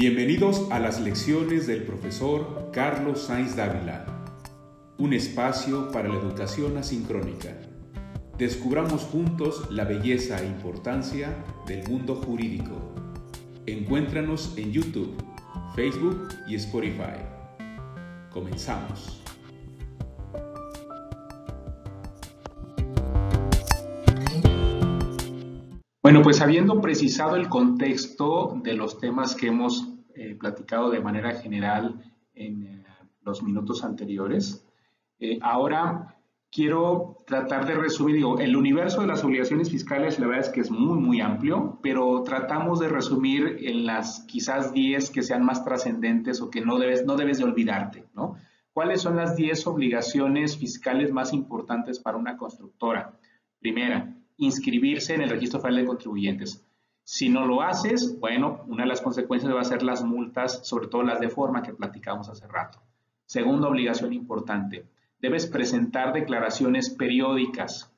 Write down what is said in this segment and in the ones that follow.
Bienvenidos a las lecciones del profesor Carlos Sainz Dávila, un espacio para la educación asincrónica. Descubramos juntos la belleza e importancia del mundo jurídico. Encuéntranos en YouTube, Facebook y Spotify. Comenzamos. Bueno, pues habiendo precisado el contexto de los temas que hemos eh, platicado de manera general en eh, los minutos anteriores, eh, ahora quiero tratar de resumir, digo, el universo de las obligaciones fiscales la verdad es que es muy, muy amplio, pero tratamos de resumir en las quizás 10 que sean más trascendentes o que no debes, no debes de olvidarte. ¿Cuáles son las 10 obligaciones fiscales más importantes para una constructora? Primera, inscribirse en el registro federal de contribuyentes. Si no lo haces, bueno, una de las consecuencias va a ser las multas, sobre todo las de forma que platicamos hace rato. Segunda obligación importante, debes presentar declaraciones periódicas.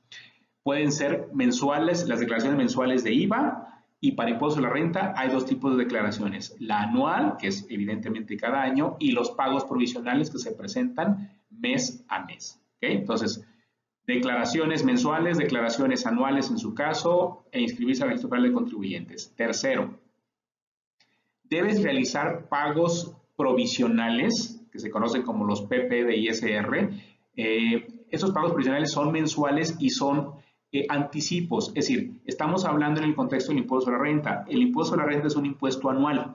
Pueden ser mensuales, las declaraciones mensuales de IVA y para impuestos a la renta hay dos tipos de declaraciones. La anual, que es evidentemente cada año, y los pagos provisionales que se presentan mes a mes. Entonces, Declaraciones mensuales, declaraciones anuales en su caso, e inscribirse al registro federal de contribuyentes. Tercero, debes realizar pagos provisionales, que se conocen como los PP de ISR. Eh, esos pagos provisionales son mensuales y son eh, anticipos, es decir, estamos hablando en el contexto del impuesto a la renta. El impuesto a la renta es un impuesto anual.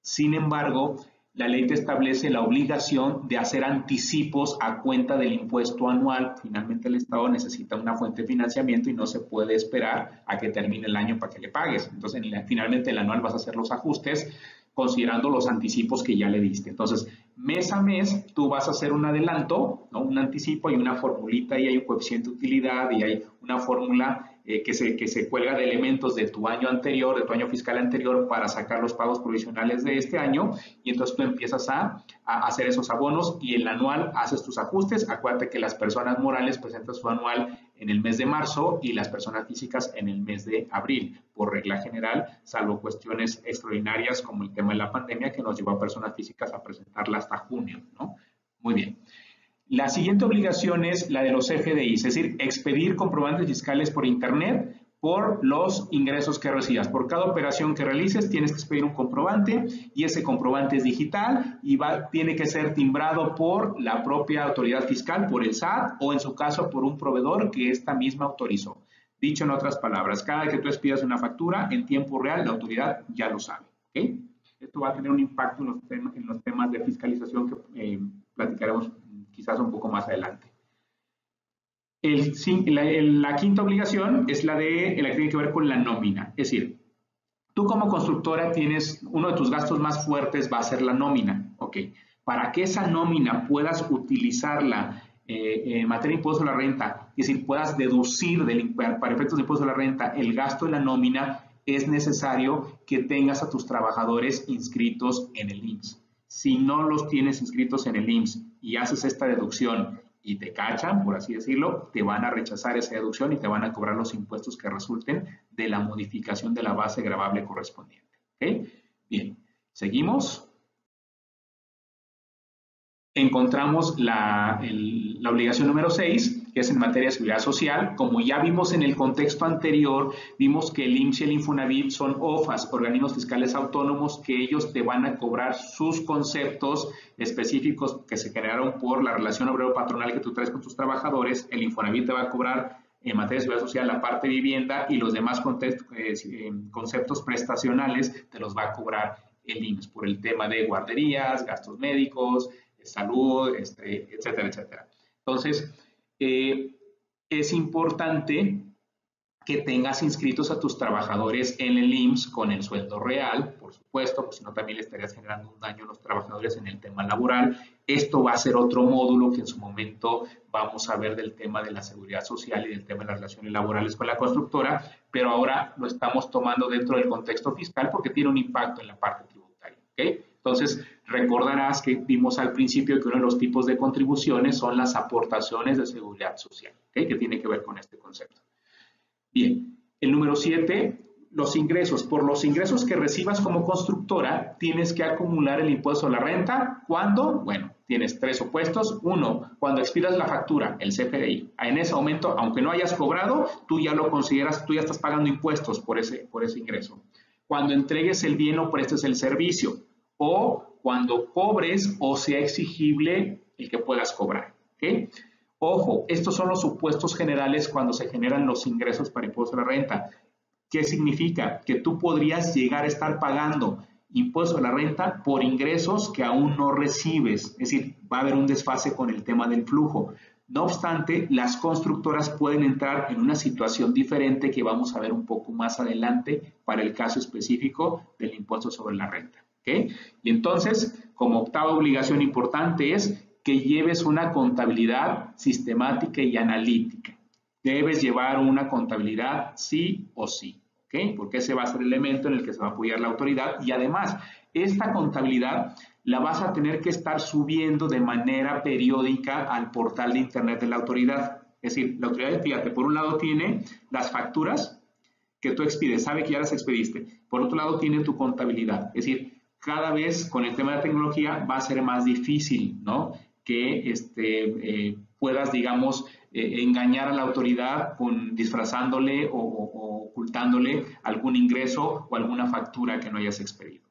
Sin embargo, la ley te establece la obligación de hacer anticipos a cuenta del impuesto anual. Finalmente el Estado necesita una fuente de financiamiento y no se puede esperar a que termine el año para que le pagues. Entonces, finalmente el anual vas a hacer los ajustes considerando los anticipos que ya le diste. Entonces, mes a mes tú vas a hacer un adelanto, un anticipo, hay una formulita y hay un coeficiente de utilidad y hay una fórmula eh, que, se, que se cuelga de elementos de tu año anterior, de tu año fiscal anterior para sacar los pagos provisionales de este año y entonces tú empiezas a, a hacer esos abonos y el anual haces tus ajustes. Acuérdate que las personas morales presentan su anual en el mes de marzo y las personas físicas en el mes de abril, por regla general, salvo cuestiones extraordinarias como el tema de la pandemia que nos llevó a personas físicas a presentarla hasta junio, ¿no? Muy bien. La siguiente obligación es la de los FDI, es decir, expedir comprobantes fiscales por Internet por los ingresos que recibas. Por cada operación que realices tienes que expedir un comprobante y ese comprobante es digital y va, tiene que ser timbrado por la propia autoridad fiscal, por el SAT o en su caso por un proveedor que esta misma autorizó. Dicho en otras palabras, cada vez que tú expidas una factura en tiempo real, la autoridad ya lo sabe. Esto va a tener un impacto en los, temas, en los temas de fiscalización que eh, platicaremos quizás un poco más adelante. la, quinta obligación es la, de, la que tiene que ver con la nómina. Es decir, tú como constructora tienes, uno de tus gastos más fuertes va a ser la nómina. ¿ok? Para que esa nómina puedas utilizarla eh, en materia de impuesto a la renta, es decir, puedas deducir del, para efectos de impuesto a la renta el gasto de la nómina, es necesario que tengas a tus trabajadores inscritos en el IMSS. Si no los tienes inscritos en el IMSS y haces esta deducción y te cachan, por así decirlo, te van a rechazar esa deducción y te van a cobrar los impuestos que resulten de la modificación de la base gravable correspondiente. Bien, seguimos encontramos la, obligación número 6, que es en materia de seguridad social. Como ya vimos en el contexto anterior, vimos que el IMSS y el Infonavit son OFAS, organismos fiscales autónomos, que ellos te van a cobrar sus conceptos específicos que se generaron por la relación obrero-patronal que tú traes con tus trabajadores. El Infonavit te va a cobrar en materia de seguridad social la parte vivienda y los demás eh, eh, conceptos prestacionales te los va a cobrar el IMSS por el tema de guarderías, gastos médicos, salud, este, etcétera, etcétera. Entonces, eh, es importante que tengas inscritos a tus trabajadores en el IMSS con el sueldo real, por supuesto, porque si no también le estarías generando un daño a los trabajadores en el tema laboral. Esto va a ser otro módulo que en su momento vamos a ver del tema de la seguridad social y del tema de las relaciones laborales con la constructora, pero ahora lo estamos tomando dentro del contexto fiscal porque tiene un impacto en la parte tributaria. ¿okay? Entonces, recordarás que vimos al principio que uno de los tipos de contribuciones son las aportaciones de seguridad social, que tiene que ver con este concepto. Bien, el número 7, los ingresos. Por los ingresos que recibas como constructora, tienes que acumular el impuesto a la renta. ¿Cuándo? Bueno, tienes tres opuestos. Uno, cuando expidas la factura, el CFDI. En ese momento, aunque no hayas cobrado, tú ya lo consideras, tú ya estás pagando impuestos por ese, por ese ingreso. Cuando entregues el bien o prestes el servicio. O cuando cobres o sea exigible el que puedas cobrar. Ojo, estos son los supuestos generales cuando se generan los ingresos para impuesto a la renta. ¿Qué significa? Que tú podrías llegar a estar pagando impuesto a la renta por ingresos que aún no recibes. Es decir, va a haber un desfase con el tema del flujo. No obstante, las constructoras pueden entrar en una situación diferente que vamos a ver un poco más adelante para el caso específico del impuesto sobre la renta. Y entonces, como octava obligación importante es que lleves una contabilidad sistemática y analítica. Debes llevar una contabilidad sí o sí. Porque ese va a ser el elemento en el que se va a apoyar la autoridad y además esta contabilidad la vas a tener que estar subiendo de manera periódica al portal de internet de la autoridad. Es decir, la autoridad, fíjate, por un lado tiene las facturas que tú expides, sabe que ya las expediste. Por otro lado tiene tu contabilidad. Es decir, cada vez con el tema de la tecnología va a ser más difícil, ¿no? Que este, eh, puedas, digamos, eh, engañar a la autoridad con disfrazándole o, ocultándole algún ingreso o alguna factura que no hayas expedido.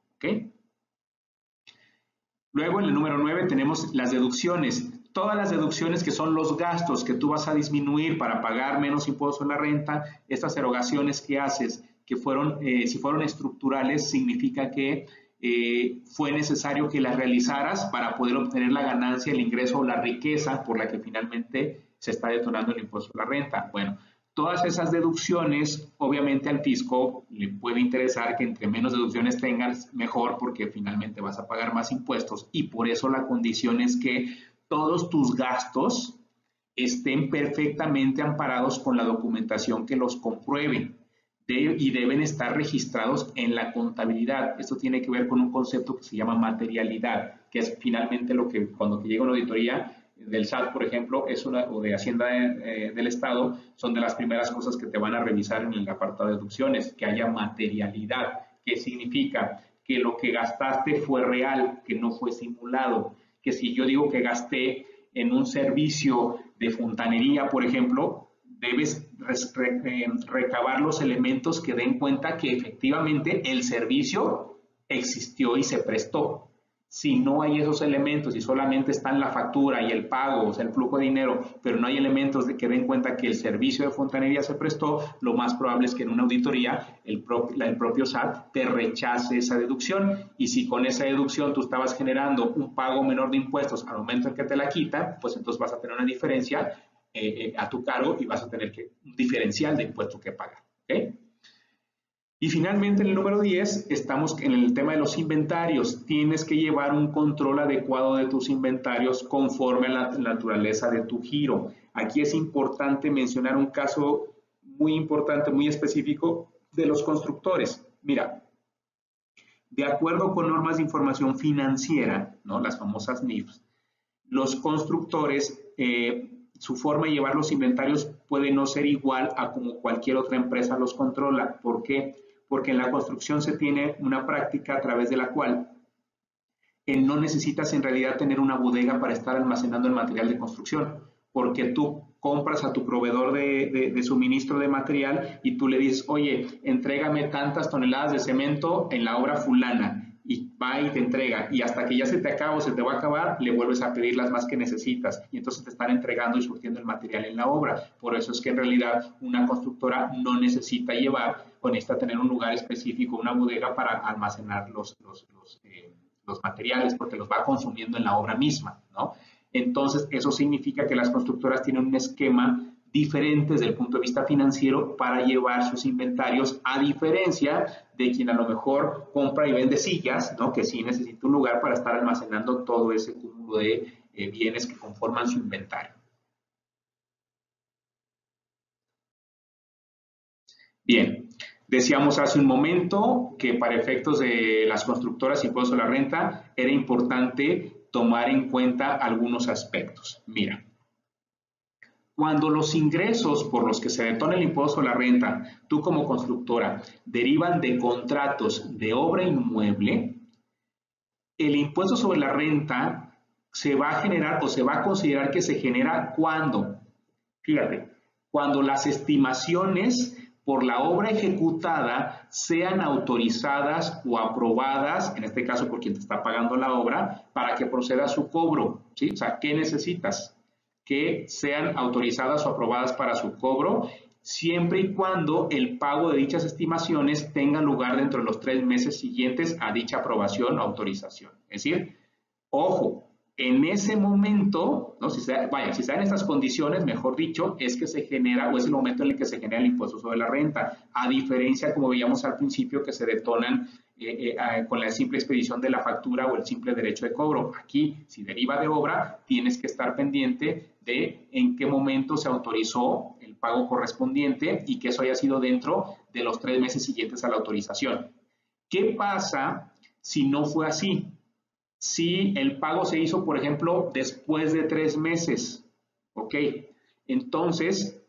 Luego, en el número 9 tenemos las deducciones. Todas las deducciones que son los gastos que tú vas a disminuir para pagar menos impuestos en la renta, estas erogaciones que haces, que fueron, eh, si fueron estructurales, significa que eh, fue necesario que las realizaras para poder obtener la ganancia, el ingreso o la riqueza por la que finalmente se está detonando el impuesto a la renta. Bueno, todas esas deducciones, obviamente al fisco le puede interesar que entre menos deducciones tengas, mejor, porque finalmente vas a pagar más impuestos y por eso la condición es que todos tus gastos estén perfectamente amparados con la documentación que los compruebe y deben estar registrados en la contabilidad. Esto tiene que ver con un concepto que se llama materialidad, que es finalmente lo que cuando llega una auditoría del SAT, por ejemplo, es una, o de Hacienda eh, del Estado, son de las primeras cosas que te van a revisar en el apartado de deducciones, que haya materialidad. ¿Qué significa? Que lo que gastaste fue real, que no fue simulado. Que si yo digo que gasté en un servicio de fontanería, por ejemplo, debes eh, recabar los elementos que den cuenta que efectivamente el servicio existió y se prestó. Si no hay esos elementos y solamente están la factura y el pago, o sea, el flujo de dinero, pero no hay elementos de que den cuenta que el servicio de fontanería se prestó, lo más probable es que en una auditoría el, el propio SAT te rechace esa deducción. Y si con esa deducción tú estabas generando un pago menor de impuestos al momento en que te la quita, pues entonces vas a tener una diferencia eh, eh, a tu cargo y vas a tener que, un diferencial de impuestos que pagar. Y finalmente, en el número 10, estamos en el tema de los inventarios. Tienes que llevar un control adecuado de tus inventarios conforme a la naturaleza de tu giro. Aquí es importante mencionar un caso muy importante, muy específico de los constructores. Mira, de acuerdo con normas de información financiera, ¿no? las famosas NIFs, los constructores, eh, su forma de llevar los inventarios puede no ser igual a como cualquier otra empresa los controla. ¿Por qué? porque en la construcción se tiene una práctica a través de la cual eh, no necesitas en realidad tener una bodega para estar almacenando el material de construcción, porque tú compras a tu proveedor de, de, suministro de material y tú le dices, oye, entrégame tantas toneladas de cemento en la obra fulana y va y te entrega y hasta que ya se te acaba o se te va a acabar, le vuelves a pedir las más que necesitas y entonces te están entregando y surtiendo el material en la obra. Por eso es que en realidad una constructora no necesita llevar o necesita tener un lugar específico, una bodega para almacenar los, los, eh, los materiales porque los va consumiendo en la obra misma, ¿no? Entonces, eso significa que las constructoras tienen un esquema diferentes desde el punto de vista financiero para llevar sus inventarios, a diferencia de quien a lo mejor compra y vende sillas, ¿no? que sí necesita un lugar para estar almacenando todo ese cúmulo de eh, bienes que conforman su inventario. Bien, decíamos hace un momento que para efectos de las constructoras impuestos a la renta era importante tomar en cuenta algunos aspectos. Mira, Cuando los ingresos por los que se detona el impuesto sobre la renta, tú como constructora, derivan de contratos de obra inmueble, el impuesto sobre la renta se va a generar o se va a considerar que se genera cuando, fíjate, cuando las estimaciones por la obra ejecutada sean autorizadas o aprobadas, en este caso por quien te está pagando la obra, para que proceda a su cobro. ¿sí? O sea, ¿qué necesitas? Que sean autorizadas o aprobadas para su cobro, siempre y cuando el pago de dichas estimaciones tenga lugar dentro de los tres meses siguientes a dicha aprobación o autorización. Es decir, ojo, en ese momento, ¿no? si se, vaya, si estas condiciones, mejor dicho, es que se genera o es el momento en el que se genera el impuesto sobre la renta, a diferencia, como veíamos al principio, que se detonan eh, eh, con la simple expedición de la factura o el simple derecho de cobro. Aquí, si deriva de obra, tienes que estar pendiente de en qué momento se autorizó el pago correspondiente y que eso haya sido dentro de los tres meses siguientes a la autorización. ¿Qué pasa si no fue así? si el pago se hizo, por ejemplo, después de tres meses. ¿Ok? Entonces,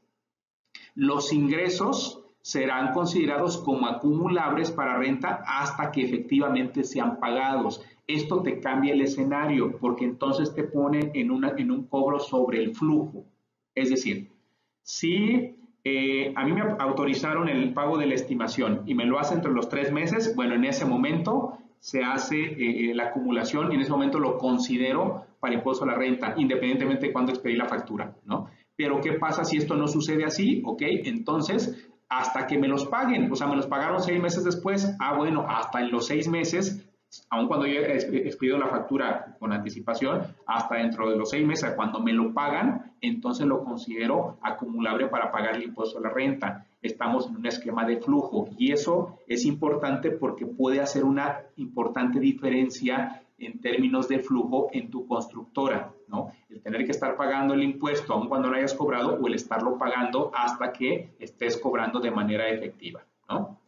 los ingresos serán considerados como acumulables para renta hasta que efectivamente sean pagados. Esto te cambia el escenario porque entonces te pone en, en un cobro sobre el flujo. Es decir, si eh, a mí me autorizaron el pago de la estimación y me lo hace entre los tres meses, bueno, en ese momento se hace eh, eh, la acumulación y en ese momento lo considero para impuesto a la renta, independientemente de cuándo expedí la factura, ¿no? Pero ¿qué pasa si esto no sucede así? Ok, entonces, hasta que me los paguen, o sea, me los pagaron seis meses después, ah, bueno, hasta en los seis meses aun cuando yo he expedido la factura con anticipación, hasta dentro de los seis meses, cuando me lo pagan, entonces lo considero acumulable para pagar el impuesto a la renta. Estamos en un esquema de flujo y eso es importante porque puede hacer una importante diferencia en términos de flujo en tu constructora, ¿no? El tener que estar pagando el impuesto aun cuando lo hayas cobrado o el estarlo pagando hasta que estés cobrando de manera efectiva, ¿no?